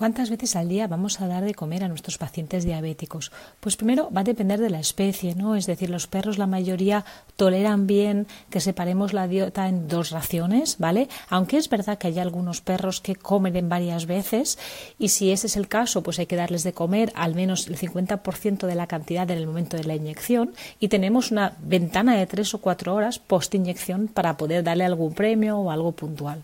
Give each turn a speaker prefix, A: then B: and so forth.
A: ¿Cuántas veces al día vamos a dar de comer a nuestros pacientes diabéticos? Pues primero va a depender de la especie, ¿no? Es decir, los perros la mayoría toleran bien que separemos la dieta en dos raciones, ¿vale? Aunque es verdad que hay algunos perros que comen en varias veces y si ese es el caso, pues hay que darles de comer al menos el 50% de la cantidad en el momento de la inyección y tenemos una ventana de tres o cuatro horas post inyección para poder darle algún premio o algo puntual.